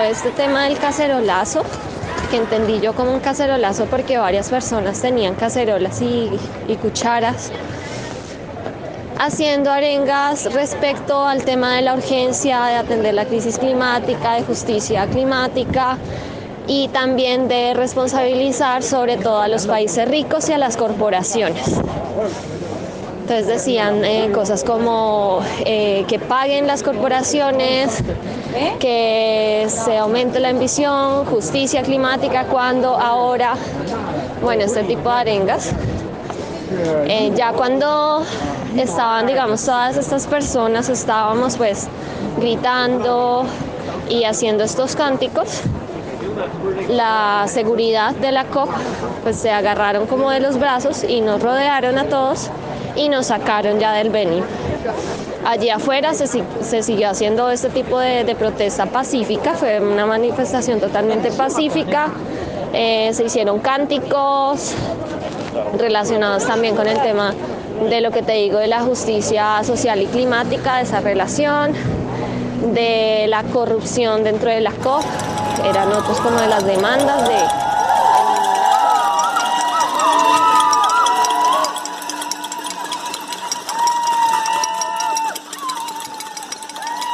este tema del cacerolazo, que entendí yo como un cacerolazo porque varias personas tenían cacerolas y, y cucharas haciendo arengas respecto al tema de la urgencia de atender la crisis climática, de justicia climática y también de responsabilizar sobre todo a los países ricos y a las corporaciones. Entonces decían eh, cosas como eh, que paguen las corporaciones, que se aumente la ambición, justicia climática, cuando ahora, bueno, este tipo de arengas. Eh, ya cuando estaban, digamos, todas estas personas, estábamos pues gritando y haciendo estos cánticos, la seguridad de la COP pues se agarraron como de los brazos y nos rodearon a todos y nos sacaron ya del Beni. Allí afuera se, siguió haciendo este tipo de, de, protesta pacífica, fue una manifestación totalmente pacífica, eh, se hicieron cánticos relacionados también con el tema de lo que te digo de la justicia social y climática, de esa relación, de la corrupción dentro de la COP, eran otros como de las demandas de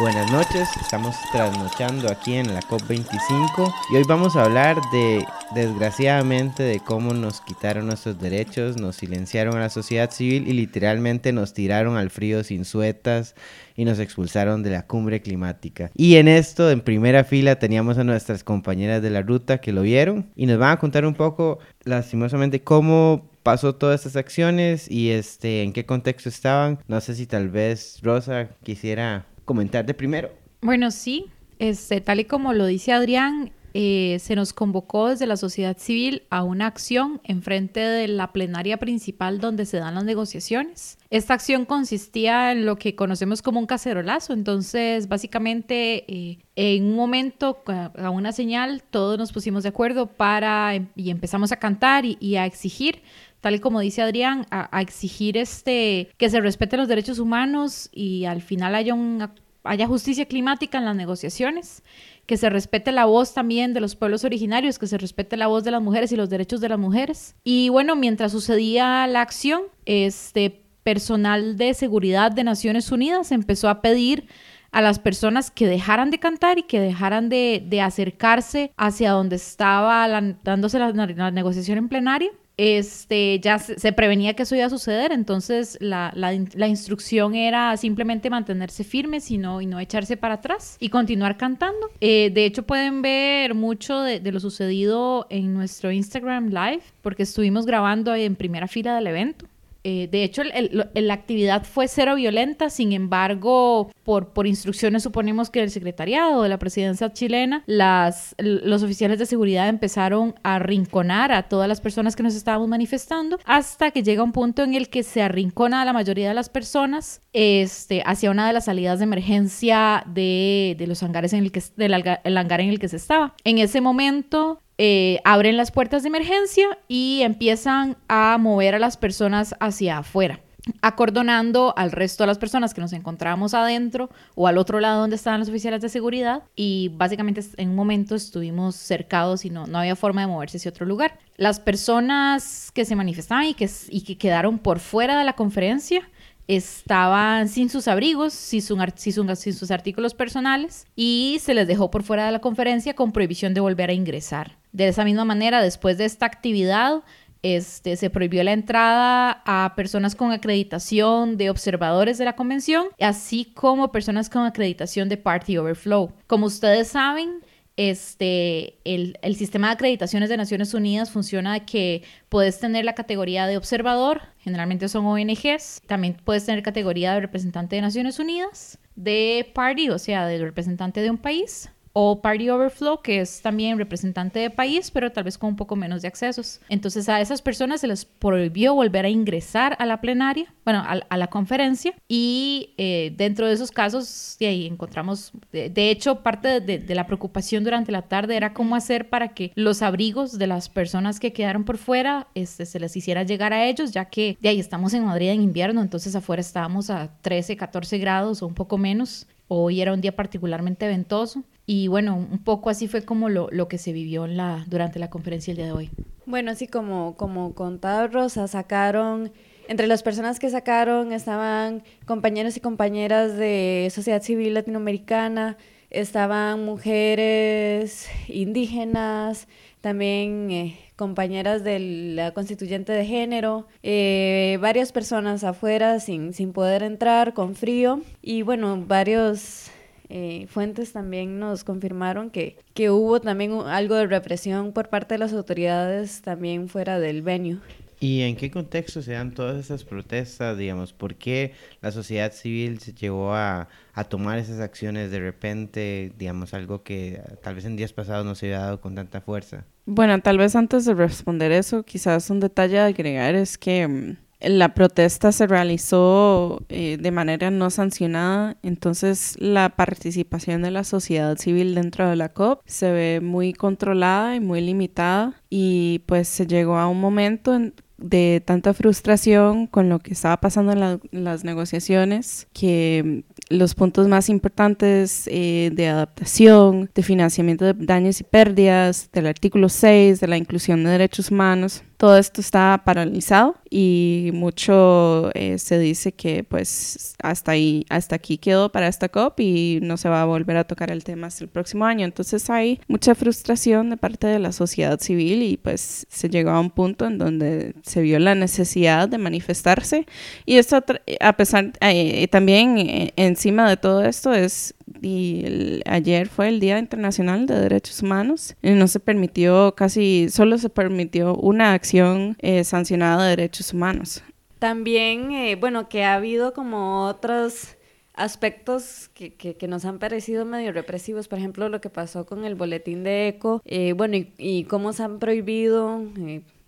Buenas noches, estamos trasnochando aquí en la COP25 y hoy vamos a hablar de, desgraciadamente, de cómo nos quitaron nuestros derechos, nos silenciaron a la sociedad civil y literalmente nos tiraron al frío sin suetas y nos expulsaron de la cumbre climática. Y en esto, en primera fila, teníamos a nuestras compañeras de la ruta que lo vieron y nos van a contar un poco, lastimosamente, cómo pasó todas estas acciones y este en qué contexto estaban. No sé si tal vez Rosa quisiera comentar de primero. Bueno, sí, este, tal y como lo dice Adrián, eh, se nos convocó desde la sociedad civil a una acción en frente de la plenaria principal donde se dan las negociaciones. Esta acción consistía en lo que conocemos como un cacerolazo, entonces básicamente eh, en un momento, a una señal, todos nos pusimos de acuerdo para y empezamos a cantar y a exigir tal como dice Adrián, a, a, exigir este, que se respeten los derechos humanos y al final haya, un, haya justicia climática en las negociaciones, que se respete la voz también de los pueblos originarios, que se respete la voz de las mujeres y los derechos de las mujeres. Y bueno, mientras sucedía la acción, este personal de seguridad de Naciones Unidas empezó a pedir a las personas que dejaran de cantar y que dejaran de, de acercarse hacia donde estaba la, dándose la, la negociación en plenaria este, ya se, prevenía que eso iba a suceder, entonces la, la, la, instrucción era simplemente mantenerse firmes y no, y no echarse para atrás y continuar cantando. Eh, de hecho, pueden ver mucho de, de, lo sucedido en nuestro Instagram Live, porque estuvimos grabando en primera fila del evento. Eh, de hecho, la actividad fue cero violenta, sin embargo, por, instrucciones suponemos que el secretariado de la presidencia chilena, los oficiales de seguridad empezaron a arrinconar a todas las personas que nos estábamos manifestando, hasta que llega un punto en el que se arrincona a la mayoría de las personas este, hacia una de las salidas de emergencia de, los hangares en el que, del el hangar en el que se estaba. En ese momento, eh, abren las puertas de emergencia y empiezan a mover a las personas hacia afuera acordonando al resto de las personas que nos encontrábamos adentro o al otro lado donde estaban los oficiales de seguridad y básicamente en un momento estuvimos cercados y no, no había forma de moverse hacia otro lugar. Las personas que se manifestaban y que, y que quedaron por fuera de la conferencia estaban sin sus abrigos, sin, su, sin, sin, sus artículos personales y se les dejó por fuera de la conferencia con prohibición de volver a ingresar. De esa misma manera, después de esta actividad, este, se prohibió la entrada a personas con acreditación de observadores de la convención, así como personas con acreditación de Party Overflow. Como ustedes saben, este, el, el, sistema de acreditaciones de Naciones Unidas funciona de que puedes tener la categoría de observador, generalmente son ONGs, también puedes tener categoría de representante de Naciones Unidas, de party, o sea, de representante de un país, o Party Overflow, que es también representante de país, pero tal vez con un poco menos de accesos. Entonces a esas personas se les prohibió volver a ingresar a la plenaria, bueno, a, a la conferencia, y eh, dentro de esos casos, de ahí encontramos, de, de hecho, parte de, de, la preocupación durante la tarde era cómo hacer para que los abrigos de las personas que quedaron por fuera este, se les hiciera llegar a ellos, ya que de ahí estamos en Madrid en invierno, entonces afuera estábamos a 13, 14 grados o un poco menos, hoy era un día particularmente ventoso. Y bueno, un poco así fue como lo, lo que se vivió en la, durante la conferencia el día de hoy. Bueno, así como, como contaba Rosa, sacaron, entre las personas que sacaron estaban compañeros y compañeras de sociedad civil latinoamericana, estaban mujeres indígenas, también eh, compañeras de la constituyente de género, eh, varias personas afuera sin, sin poder entrar, con frío, y bueno, varios eh, fuentes también nos confirmaron que, que hubo también algo de represión por parte de las autoridades también fuera del venue. ¿Y en qué contexto se dan todas esas protestas, digamos? ¿Por qué la sociedad civil se llevó a, a, tomar esas acciones de repente, digamos, algo que tal vez en días pasados no se había dado con tanta fuerza? Bueno, tal vez antes de responder eso, quizás un detalle a agregar es que mm, la protesta se realizó eh, de manera no sancionada, entonces la participación de la sociedad civil dentro de la COP se ve muy controlada y muy limitada y pues se llegó a un momento en de tanta frustración con lo que estaba pasando en, las negociaciones, que los puntos más importantes eh, de adaptación, de financiamiento de daños y pérdidas, del artículo 6, de la inclusión de derechos humanos, todo esto está paralizado y mucho eh, se dice que pues hasta ahí, hasta aquí quedó para esta COP y no se va a volver a tocar el tema hasta el próximo año. Entonces hay mucha frustración de parte de la sociedad civil y pues se llegó a un punto en donde se vio la necesidad de manifestarse y esto a pesar eh, también eh, encima de todo esto es y ayer fue el Día Internacional de Derechos Humanos y no se permitió casi, solo se permitió una acción eh, sancionada de derechos humanos. También, eh, bueno, que ha habido como otros aspectos que, que, nos han parecido medio represivos, por ejemplo, lo que pasó con el boletín de ECO, eh, bueno, y, y, cómo se han prohibido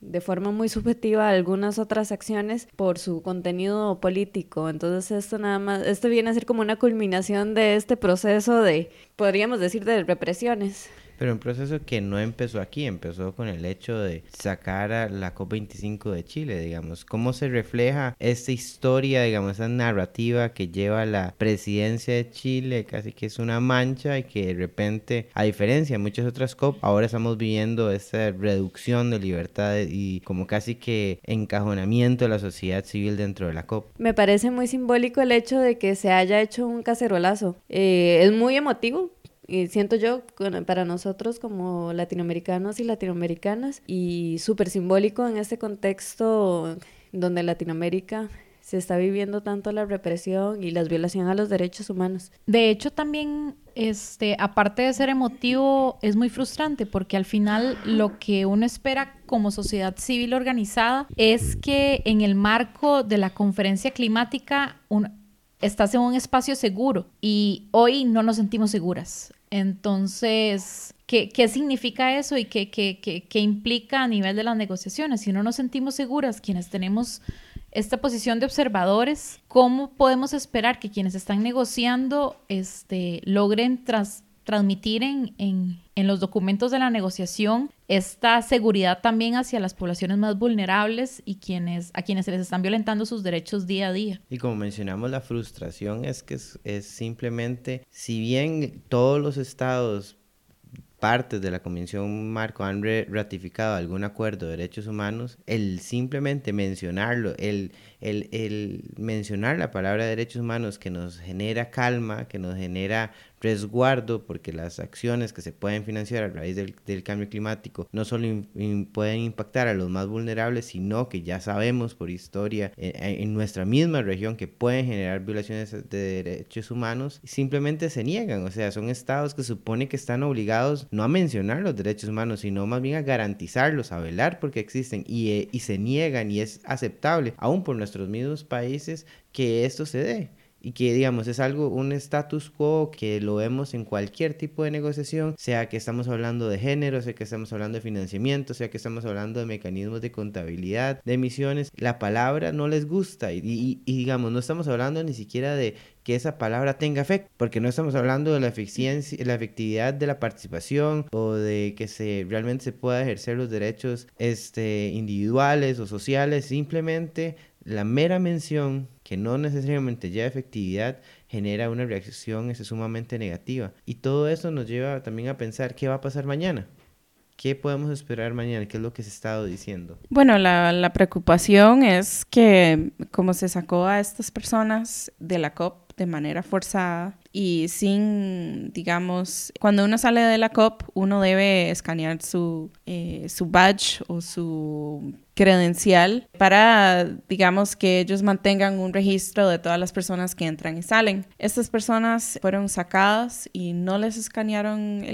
de forma muy subjetiva algunas otras acciones por su contenido político. Entonces esto nada más, esto viene a ser como una culminación de este proceso de, podríamos decir, de represiones. Pero un proceso que no empezó aquí, empezó con el hecho de sacar a la COP25 de Chile, digamos. ¿Cómo se refleja esta historia, digamos, esa narrativa que lleva la presidencia de Chile, casi que es una mancha y que de repente, a diferencia de muchas otras COP, ahora estamos viviendo esta reducción de libertad y como casi que encajonamiento de la sociedad civil dentro de la COP? Me parece muy simbólico el hecho de que se haya hecho un cacerolazo. Eh, es muy emotivo y siento yo para nosotros como latinoamericanos y latinoamericanas y súper simbólico en este contexto donde Latinoamérica se está viviendo tanto la represión y las violaciones a los derechos humanos. De hecho, también, este, aparte de ser emotivo, es muy frustrante porque al final lo que uno espera como sociedad civil organizada es que en el marco de la conferencia climática estás en un espacio seguro y hoy no nos sentimos seguras. Entonces, ¿qué, qué significa eso y qué, qué, qué, implica a nivel de las negociaciones? Si no nos sentimos seguras, quienes tenemos esta posición de observadores, ¿cómo podemos esperar que quienes están negociando este, logren transmitir en, en, en, los documentos de la negociación esta seguridad también hacia las poblaciones más vulnerables y quienes, a quienes se les están violentando sus derechos día a día. Y como mencionamos, la frustración es que es, simplemente, si bien todos los estados partes de la Convención Marco han ratificado algún acuerdo de derechos humanos, el simplemente mencionarlo, el, el, el, mencionar la palabra derechos humanos que nos genera calma, que nos genera resguardo, porque las acciones que se pueden financiar a raíz del, cambio climático no solo pueden impactar a los más vulnerables, sino que ya sabemos por historia eh, eh, en, nuestra misma región que pueden generar violaciones de derechos humanos, simplemente se niegan, o sea, son estados que supone que están obligados no a mencionar los derechos humanos, sino más bien a garantizarlos, a velar porque existen y, eh, y se niegan y es aceptable, aún por nuestros mismos países, que esto se dé y que digamos es algo, un status quo que lo vemos en cualquier tipo de negociación, sea que estamos hablando de género, sea que estamos hablando de financiamiento, sea que estamos hablando de mecanismos de contabilidad, de emisiones, la palabra no les gusta y, digamos, no estamos hablando ni siquiera de que esa palabra tenga efecto, porque no estamos hablando de la eficiencia, la efectividad de la participación o de que se realmente se pueda ejercer los derechos este, individuales o sociales, simplemente la mera mención que no necesariamente lleva efectividad genera una reacción ese, sumamente negativa. Y todo eso nos lleva también a pensar qué va a pasar mañana. ¿Qué podemos esperar mañana? ¿Qué es lo que se ha estado diciendo? Bueno, la, la preocupación es que como se sacó a estas personas de la COP de manera forzada y sin, digamos, cuando uno sale de la COP, uno debe escanear su, eh, su badge o su credencial para, digamos, que ellos mantengan un registro de todas las personas que entran y salen. Estas personas fueron sacadas y no les escanearon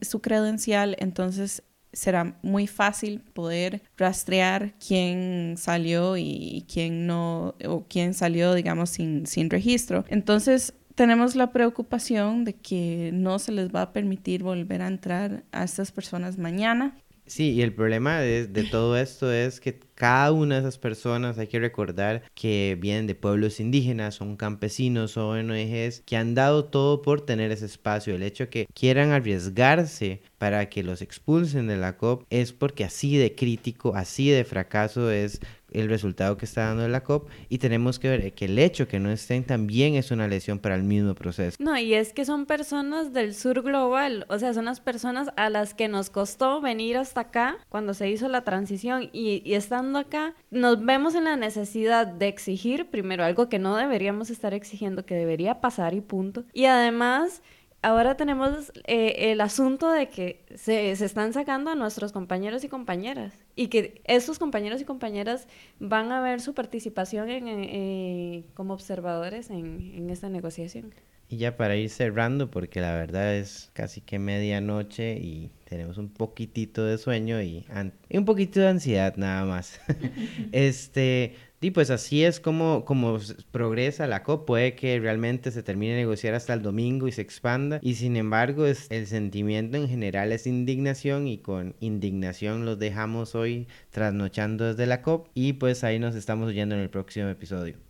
su credencial, entonces será muy fácil poder rastrear quién salió y quién no, o quién salió, digamos, sin, sin registro. Entonces, tenemos la preocupación de que no se les va a permitir volver a entrar a estas personas mañana. Sí, y el problema de, todo esto es que cada una de esas personas hay que recordar que vienen de pueblos indígenas, son campesinos, son ONGs que han dado todo por tener ese espacio. El hecho de que quieran arriesgarse para que los expulsen de la COP es porque así de crítico, así de fracaso es el resultado que está dando la COP y tenemos que ver que el hecho que no estén también es una lesión para el mismo proceso. No, y es que son personas del sur global, o sea, son las personas a las que nos costó venir hasta acá cuando se hizo la transición y, y estando acá nos vemos en la necesidad de exigir primero algo que no deberíamos estar exigiendo, que debería pasar y punto. Y además ahora tenemos eh, el asunto de que se, se, están sacando a nuestros compañeros y compañeras y que estos compañeros y compañeras van a ver su participación en, eh, como observadores en, en, esta negociación. Y ya para ir cerrando, porque la verdad es casi que medianoche y tenemos un poquitito de sueño y, un poquito de ansiedad nada más. este, y pues así es como, como progresa la COP. Puede que realmente se termine de negociar hasta el domingo y se expanda. Y sin embargo, es, el sentimiento en general es indignación y con indignación los dejamos hoy trasnochando desde la COP. Y pues ahí nos estamos oyendo en el próximo episodio.